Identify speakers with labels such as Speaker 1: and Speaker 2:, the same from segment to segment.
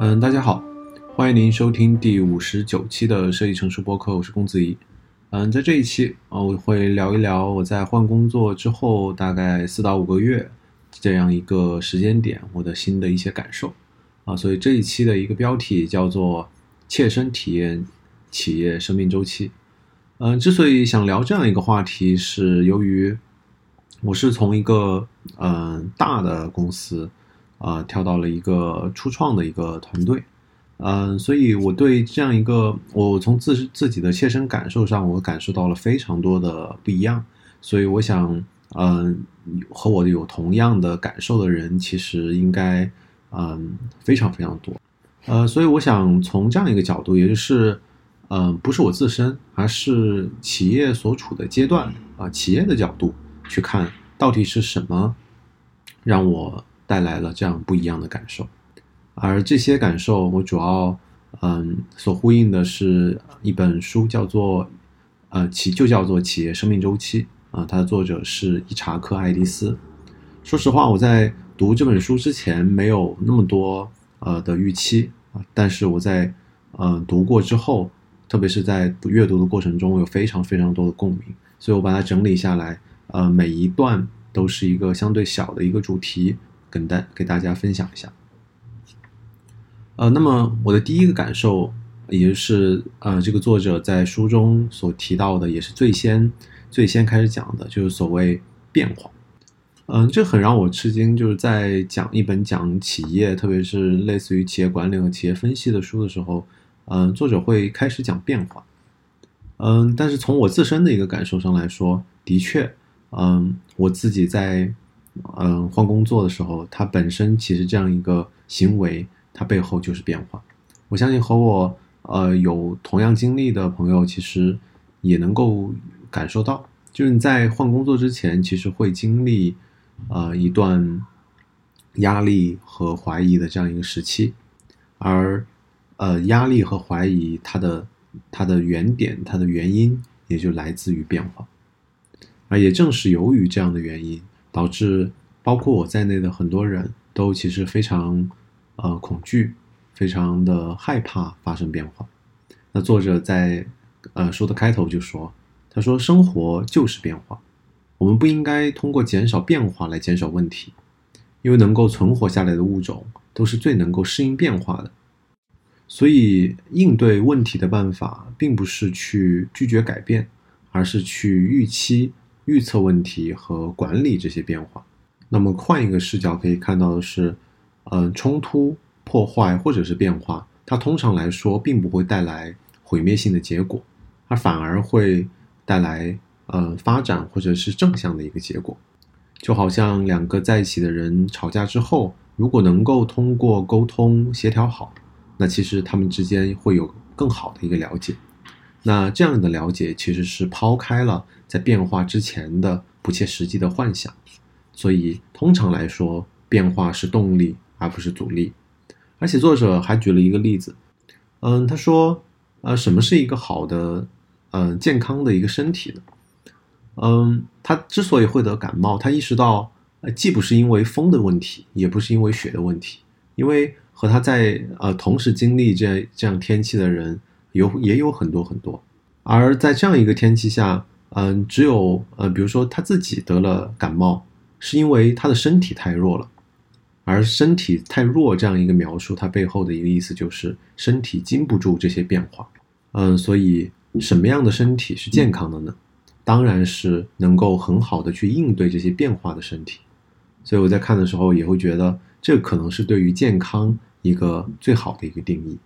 Speaker 1: 嗯，大家好，欢迎您收听第五十九期的设计成熟播客，我是公子怡。嗯，在这一期啊，我会聊一聊我在换工作之后大概四到五个月这样一个时间点，我的新的一些感受啊。所以这一期的一个标题叫做“切身体验企业生命周期”。嗯，之所以想聊这样一个话题，是由于我是从一个嗯大的公司。啊，跳到了一个初创的一个团队，嗯，所以我对这样一个，我从自自己的切身感受上，我感受到了非常多的不一样，所以我想，嗯，和我有同样的感受的人，其实应该，嗯，非常非常多，呃，所以我想从这样一个角度，也就是，嗯，不是我自身，而是企业所处的阶段啊，企业的角度去看，到底是什么让我。带来了这样不一样的感受，而这些感受，我主要嗯所呼应的是一本书，叫做呃企就叫做企业生命周期啊，它的作者是伊查克爱丽丝。说实话，我在读这本书之前没有那么多呃的预期啊，但是我在嗯读过之后，特别是在阅读的过程中，有非常非常多的共鸣，所以我把它整理下来，呃每一段都是一个相对小的一个主题。跟大给大家分享一下，呃，那么我的第一个感受，也就是呃，这个作者在书中所提到的，也是最先最先开始讲的，就是所谓变化。嗯，这很让我吃惊，就是在讲一本讲企业，特别是类似于企业管理和企业分析的书的时候，嗯，作者会开始讲变化。嗯，但是从我自身的一个感受上来说，的确，嗯，我自己在。嗯，换工作的时候，它本身其实这样一个行为，它背后就是变化。我相信和我呃有同样经历的朋友，其实也能够感受到，就是你在换工作之前，其实会经历呃一段压力和怀疑的这样一个时期，而呃压力和怀疑它的它的原点，它的原因也就来自于变化，而也正是由于这样的原因。导致包括我在内的很多人都其实非常呃恐惧，非常的害怕发生变化。那作者在呃书的开头就说：“他说生活就是变化，我们不应该通过减少变化来减少问题，因为能够存活下来的物种都是最能够适应变化的。所以应对问题的办法并不是去拒绝改变，而是去预期。”预测问题和管理这些变化，那么换一个视角可以看到的是，嗯，冲突、破坏或者是变化，它通常来说并不会带来毁灭性的结果，而反而会带来呃发展或者是正向的一个结果。就好像两个在一起的人吵架之后，如果能够通过沟通协调好，那其实他们之间会有更好的一个了解。那这样的了解其实是抛开了在变化之前的不切实际的幻想，所以通常来说，变化是动力而不是阻力。而且作者还举了一个例子，嗯，他说，呃，什么是一个好的，嗯，健康的一个身体呢？嗯，他之所以会得感冒，他意识到，呃，既不是因为风的问题，也不是因为雪的问题，因为和他在呃同时经历这这样天气的人。有也有很多很多，而在这样一个天气下，嗯，只有呃，比如说他自己得了感冒，是因为他的身体太弱了，而身体太弱这样一个描述，它背后的一个意思就是身体经不住这些变化，嗯，所以什么样的身体是健康的呢？当然是能够很好的去应对这些变化的身体，所以我在看的时候也会觉得，这可能是对于健康一个最好的一个定义。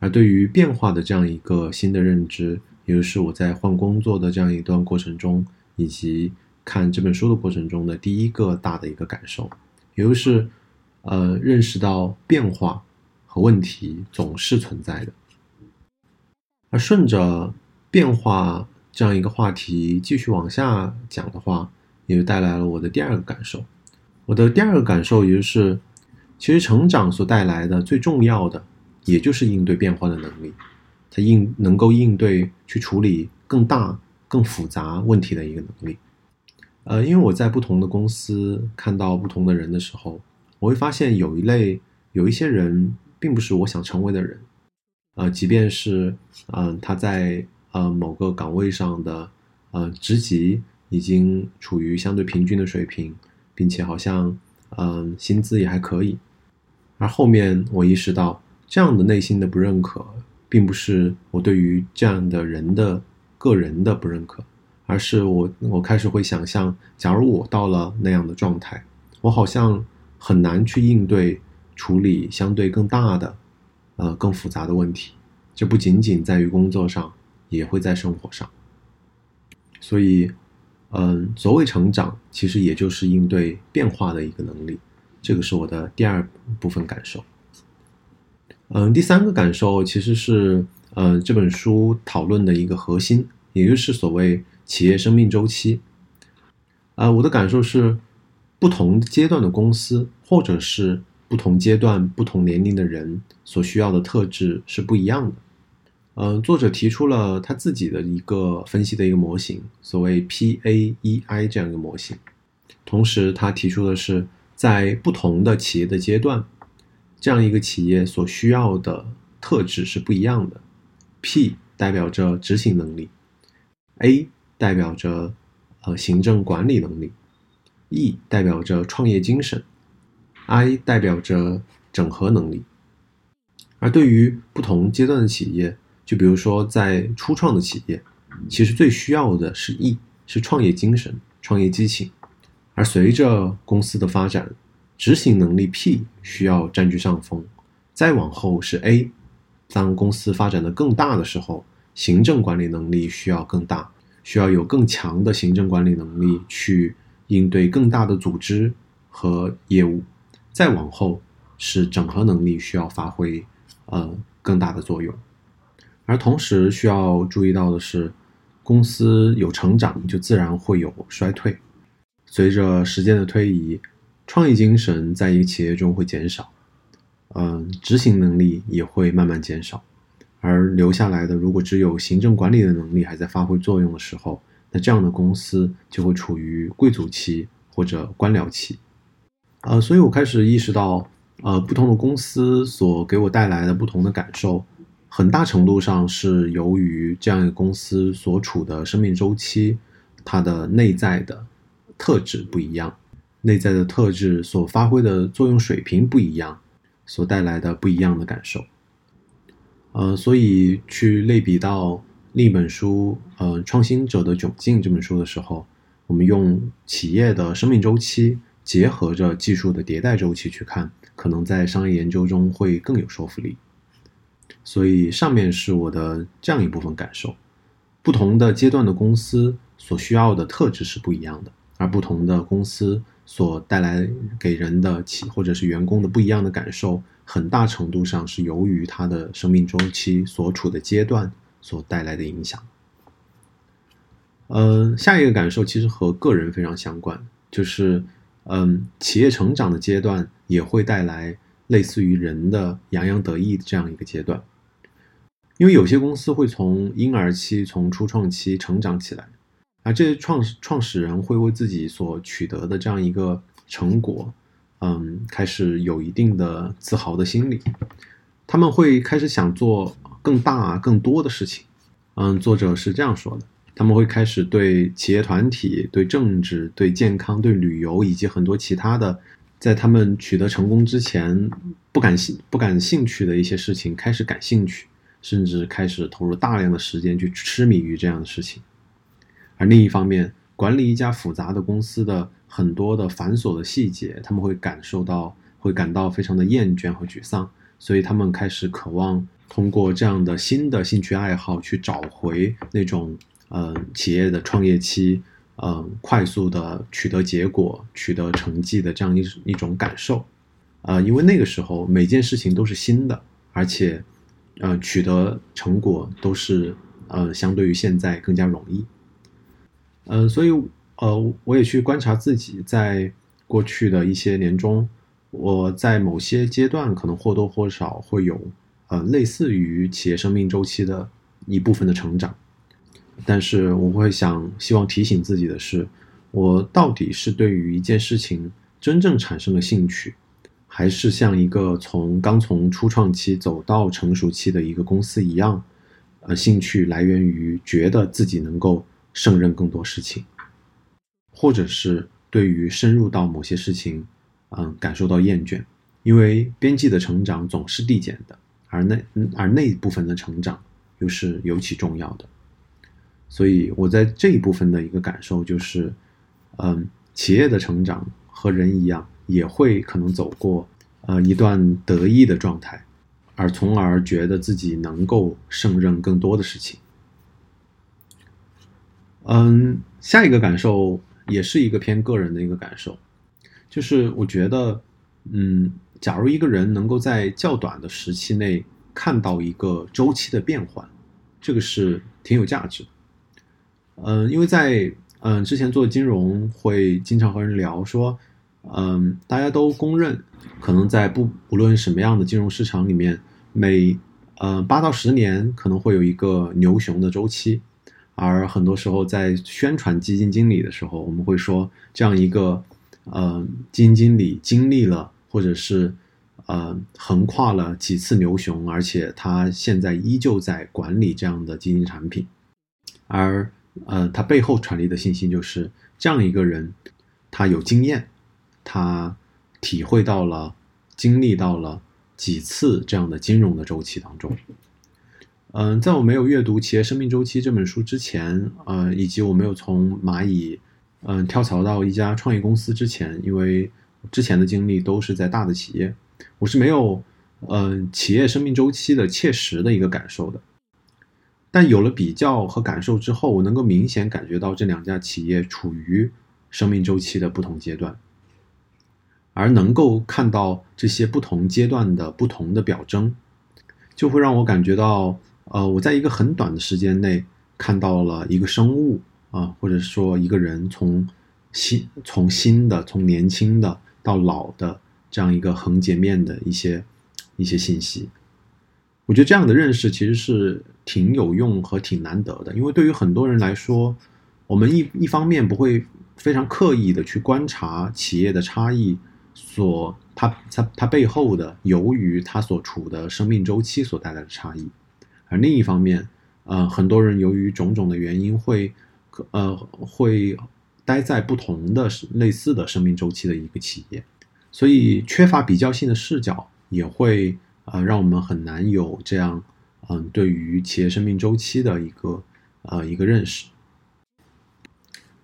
Speaker 1: 而对于变化的这样一个新的认知，也就是我在换工作的这样一段过程中，以及看这本书的过程中的第一个大的一个感受，也就是，呃，认识到变化和问题总是存在的。而顺着变化这样一个话题继续往下讲的话，也就带来了我的第二个感受。我的第二个感受，也就是，其实成长所带来的最重要的。也就是应对变化的能力，它应能够应对去处理更大、更复杂问题的一个能力。呃，因为我在不同的公司看到不同的人的时候，我会发现有一类有一些人，并不是我想成为的人。呃，即便是嗯他在呃某个岗位上的呃职级已经处于相对平均的水平，并且好像嗯薪资也还可以，而后面我意识到这样的内心的不认可，并不是我对于这样的人的个人的不认可，而是我我开始会想象，假如我到了那样的状态，我好像很难去应对处理相对更大的。呃，更复杂的问题，这不仅仅在于工作上，也会在生活上。所以，嗯，所谓成长，其实也就是应对变化的一个能力。这个是我的第二部分感受。嗯，第三个感受其实是，呃，这本书讨论的一个核心，也就是所谓企业生命周期。啊，我的感受是，不同阶段的公司，或者是。不同阶段、不同年龄的人所需要的特质是不一样的。嗯，作者提出了他自己的一个分析的一个模型，所谓 P A E I 这样一个模型。同时，他提出的是，在不同的企业的阶段，这样一个企业所需要的特质是不一样的。P 代表着执行能力，A 代表着呃行政管理能力，E 代表着创业精神。I 代表着整合能力，而对于不同阶段的企业，就比如说在初创的企业，其实最需要的是 E，是创业精神、创业激情。而随着公司的发展，执行能力 P 需要占据上风，再往后是 A。当公司发展的更大的时候，行政管理能力需要更大，需要有更强的行政管理能力去应对更大的组织和业务。再往后是整合能力需要发挥呃更大的作用，而同时需要注意到的是，公司有成长就自然会有衰退，随着时间的推移，创意精神在一个企业中会减少，嗯，执行能力也会慢慢减少，而留下来的如果只有行政管理的能力还在发挥作用的时候，那这样的公司就会处于贵族期或者官僚期。呃，所以我开始意识到，呃，不同的公司所给我带来的不同的感受，很大程度上是由于这样一个公司所处的生命周期，它的内在的特质不一样，内在的特质所发挥的作用水平不一样，所带来的不一样的感受。呃，所以去类比到另一本书，呃，《创新者的窘境》这本书的时候，我们用企业的生命周期。结合着技术的迭代周期去看，可能在商业研究中会更有说服力。所以上面是我的这样一部分感受：不同的阶段的公司所需要的特质是不一样的，而不同的公司所带来给人的企或者是员工的不一样的感受，很大程度上是由于它的生命周期所处的阶段所带来的影响。嗯，下一个感受其实和个人非常相关，就是。嗯，企业成长的阶段也会带来类似于人的洋洋得意这样一个阶段，因为有些公司会从婴儿期、从初创期成长起来，而这些创创始人会为自己所取得的这样一个成果，嗯，开始有一定的自豪的心理，他们会开始想做更大、更多的事情。嗯，作者是这样说的。他们会开始对企业团体、对政治、对健康、对旅游以及很多其他的，在他们取得成功之前不感兴不感兴趣的一些事情开始感兴趣，甚至开始投入大量的时间去痴迷于这样的事情。而另一方面，管理一家复杂的公司的很多的繁琐的细节，他们会感受到会感到非常的厌倦和沮丧，所以他们开始渴望通过这样的新的兴趣爱好去找回那种。嗯，企业的创业期，嗯，快速的取得结果、取得成绩的这样一一种感受，呃，因为那个时候每件事情都是新的，而且，呃，取得成果都是呃，相对于现在更加容易。嗯，所以，呃，我也去观察自己在过去的一些年中，我在某些阶段可能或多或少会有，呃，类似于企业生命周期的一部分的成长。但是我会想，希望提醒自己的是，我到底是对于一件事情真正产生了兴趣，还是像一个从刚从初创期走到成熟期的一个公司一样，呃，兴趣来源于觉得自己能够胜任更多事情，或者是对于深入到某些事情，嗯，感受到厌倦，因为边际的成长总是递减的，而那而那一部分的成长又是尤其重要的。所以我在这一部分的一个感受就是，嗯，企业的成长和人一样，也会可能走过呃一段得意的状态，而从而觉得自己能够胜任更多的事情。嗯，下一个感受也是一个偏个人的一个感受，就是我觉得，嗯，假如一个人能够在较短的时期内看到一个周期的变换，这个是挺有价值的。嗯，因为在嗯之前做金融会经常和人聊说，嗯，大家都公认，可能在不无论什么样的金融市场里面，每呃八到十年可能会有一个牛熊的周期，而很多时候在宣传基金经理的时候，我们会说这样一个呃基金经理经历了或者是呃横跨了几次牛熊，而且他现在依旧在管理这样的基金产品，而。呃，他背后传递的信息就是这样一个人，他有经验，他体会到了、经历到了几次这样的金融的周期当中。嗯，在我没有阅读《企业生命周期》这本书之前，呃，以及我没有从蚂蚁嗯跳槽到一家创业公司之前，因为之前的经历都是在大的企业，我是没有嗯企业生命周期的切实的一个感受的。但有了比较和感受之后，我能够明显感觉到这两家企业处于生命周期的不同阶段，而能够看到这些不同阶段的不同的表征，就会让我感觉到，呃，我在一个很短的时间内看到了一个生物啊，或者说一个人从新从新的从年轻的到老的这样一个横截面的一些一些信息。我觉得这样的认识其实是挺有用和挺难得的，因为对于很多人来说，我们一一方面不会非常刻意的去观察企业的差异，所它它它背后的由于它所处的生命周期所带来的差异，而另一方面，呃，很多人由于种种的原因会，呃，会待在不同的类似的生命周期的一个企业，所以缺乏比较性的视角也会。呃，让我们很难有这样，嗯，对于企业生命周期的一个呃一个认识。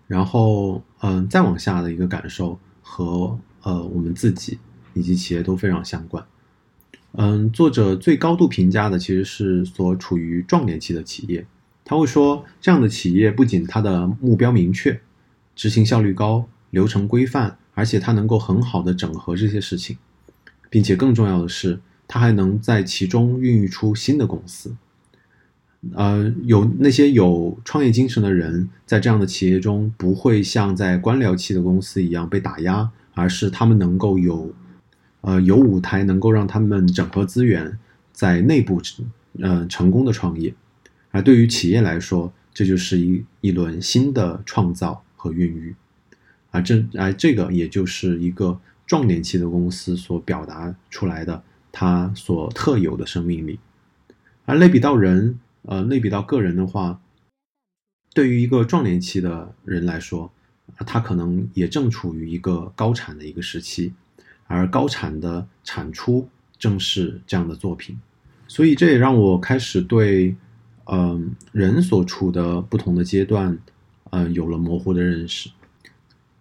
Speaker 1: 然后，嗯，再往下的一个感受和呃我们自己以及企业都非常相关。嗯，作者最高度评价的其实是所处于壮年期的企业。他会说，这样的企业不仅它的目标明确，执行效率高，流程规范，而且它能够很好的整合这些事情，并且更重要的是。他还能在其中孕育出新的公司，呃，有那些有创业精神的人，在这样的企业中不会像在官僚期的公司一样被打压，而是他们能够有，呃，有舞台能够让他们整合资源，在内部，呃，成功的创业。而对于企业来说，这就是一一轮新的创造和孕育，而这而这个也就是一个壮年期的公司所表达出来的。它所特有的生命力，而类比到人，呃，类比到个人的话，对于一个壮年期的人来说，他可能也正处于一个高产的一个时期，而高产的产出正是这样的作品，所以这也让我开始对，嗯，人所处的不同的阶段，嗯，有了模糊的认识。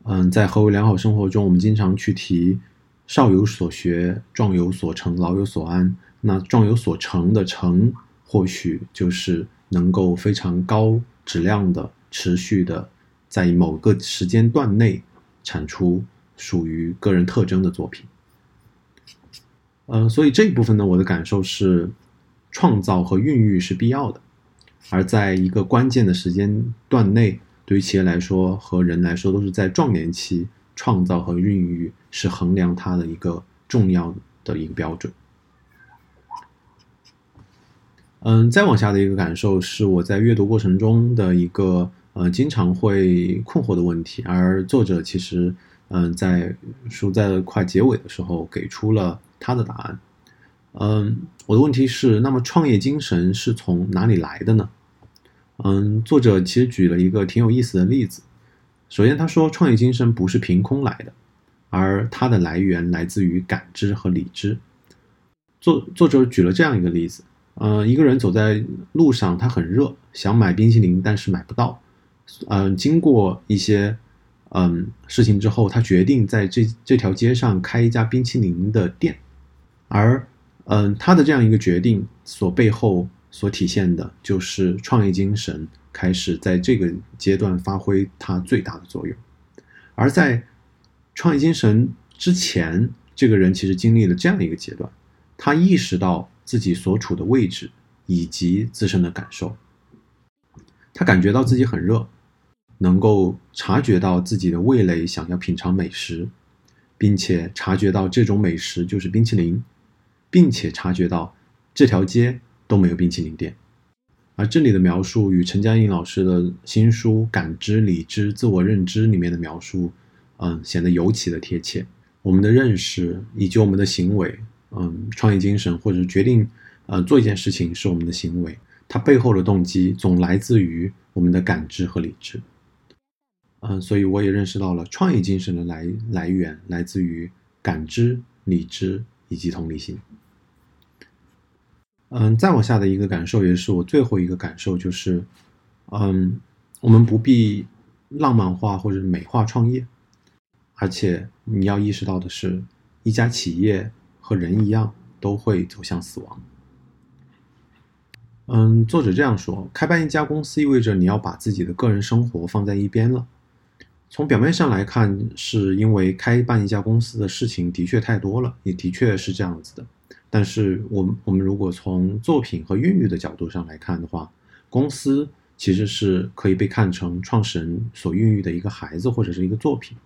Speaker 1: 嗯，在何为良好生活中，我们经常去提。少有所学，壮有所成，老有所安。那壮有所成的成，或许就是能够非常高质量的、持续的，在某个时间段内产出属于个人特征的作品。嗯，所以这一部分呢，我的感受是，创造和孕育是必要的，而在一个关键的时间段内，对于企业来说和人来说，都是在壮年期。创造和孕育是衡量它的一个重要的一个标准。嗯，再往下的一个感受是我在阅读过程中的一个呃经常会困惑的问题，而作者其实嗯，在书在快结尾的时候给出了他的答案。嗯，我的问题是，那么创业精神是从哪里来的呢？嗯，作者其实举了一个挺有意思的例子。首先，他说创业精神不是凭空来的，而它的来源来自于感知和理智。作作者举了这样一个例子：，嗯，一个人走在路上，他很热，想买冰淇淋，但是买不到。嗯，经过一些嗯事情之后，他决定在这这条街上开一家冰淇淋的店，而嗯，他的这样一个决定所背后所体现的就是创业精神开始在这个阶段发挥它最大的作用。而在创业精神之前，这个人其实经历了这样一个阶段，他意识到自己所处的位置以及自身的感受，他感觉到自己很热，能够察觉到自己的味蕾想要品尝美食，并且察觉到这种美食就是冰淇淋。并且察觉到这条街都没有冰淇淋店，而这里的描述与陈嘉映老师的新书《感知、理智、自我认知》里面的描述，嗯，显得尤其的贴切。我们的认识以及我们的行为，嗯，创业精神或者决定，呃，做一件事情是我们的行为，它背后的动机总来自于我们的感知和理智。嗯，所以我也认识到了创业精神的来来源来自于感知、理智以及同理心。嗯，再往下的一个感受，也是我最后一个感受，就是，嗯，我们不必浪漫化或者美化创业，而且你要意识到的是，一家企业和人一样都会走向死亡。嗯，作者这样说：，开办一家公司意味着你要把自己的个人生活放在一边了。从表面上来看，是因为开办一家公司的事情的确太多了，也的确是这样子的。但是，我们我们如果从作品和孕育的角度上来看的话，公司其实是可以被看成创始人所孕育的一个孩子或者是一个作品。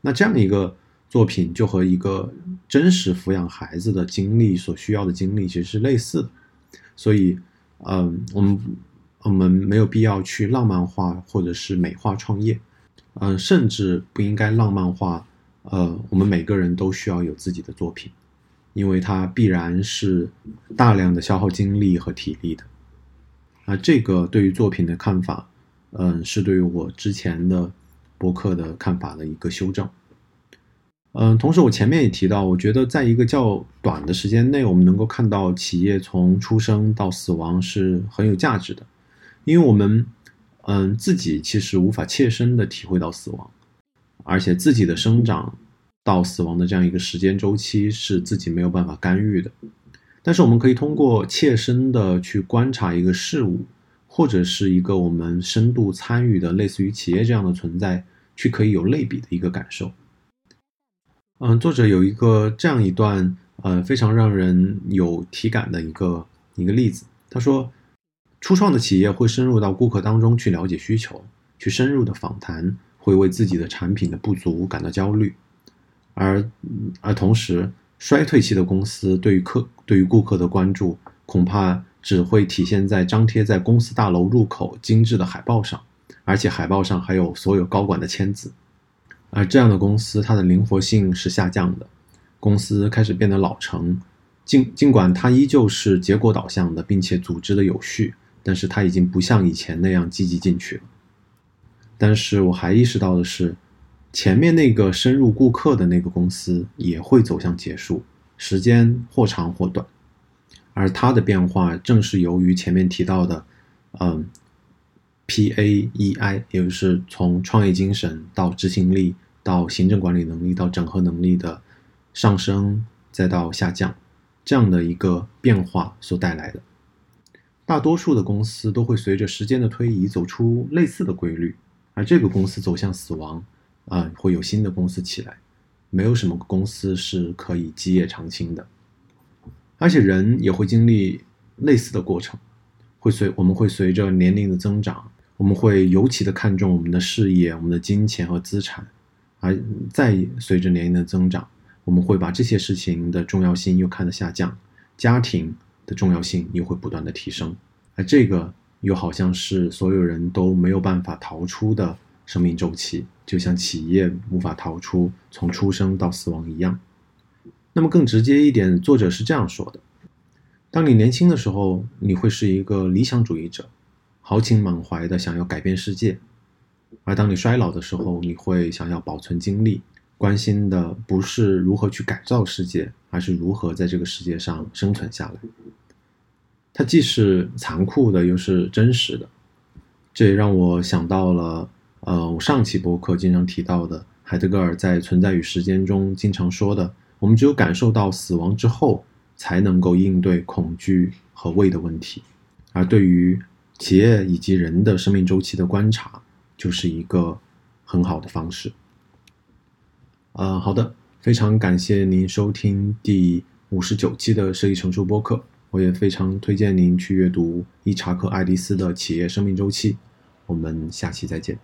Speaker 1: 那这样一个作品就和一个真实抚养孩子的经历所需要的经历其实是类似的。所以，嗯，我们我们没有必要去浪漫化或者是美化创业，嗯，甚至不应该浪漫化。呃，我们每个人都需要有自己的作品。因为它必然是大量的消耗精力和体力的，啊，这个对于作品的看法，嗯，是对于我之前的博客的看法的一个修正。嗯，同时我前面也提到，我觉得在一个较短的时间内，我们能够看到企业从出生到死亡是很有价值的，因为我们，嗯，自己其实无法切身的体会到死亡，而且自己的生长。到死亡的这样一个时间周期是自己没有办法干预的，但是我们可以通过切身的去观察一个事物，或者是一个我们深度参与的类似于企业这样的存在，去可以有类比的一个感受。嗯，作者有一个这样一段呃非常让人有体感的一个一个例子，他说，初创的企业会深入到顾客当中去了解需求，去深入的访谈，会为自己的产品的不足感到焦虑。而而同时，衰退期的公司对于客对于顾客的关注，恐怕只会体现在张贴在公司大楼入口精致的海报上，而且海报上还有所有高管的签字。而这样的公司，它的灵活性是下降的，公司开始变得老成。尽尽管它依旧是结果导向的，并且组织的有序，但是他已经不像以前那样积极进取了。但是我还意识到的是。前面那个深入顾客的那个公司也会走向结束，时间或长或短，而它的变化正是由于前面提到的，嗯，P A E I，也就是从创业精神到执行力，到行政管理能力，到整合能力的上升，再到下降，这样的一个变化所带来的。大多数的公司都会随着时间的推移走出类似的规律，而这个公司走向死亡。啊，会有新的公司起来，没有什么公司是可以基业长青的，而且人也会经历类似的过程，会随我们会随着年龄的增长，我们会尤其的看重我们的事业、我们的金钱和资产，而再随着年龄的增长，我们会把这些事情的重要性又看得下降，家庭的重要性又会不断的提升，而这个又好像是所有人都没有办法逃出的。生命周期，就像企业无法逃出从出生到死亡一样。那么更直接一点，作者是这样说的：当你年轻的时候，你会是一个理想主义者，豪情满怀的想要改变世界；而当你衰老的时候，你会想要保存精力，关心的不是如何去改造世界，而是如何在这个世界上生存下来。它既是残酷的，又是真实的。这也让我想到了，呃，我上期播客经常提到的海德格尔在《存在与时间》中经常说的：我们只有感受到死亡之后，才能够应对恐惧和胃的问题。而对于企业以及人的生命周期的观察，就是一个很好的方式。呃，好的，非常感谢您收听第五十九期的设计成熟播客。我也非常推荐您去阅读伊查克·爱丽丝的《企业生命周期》。我们下期再见。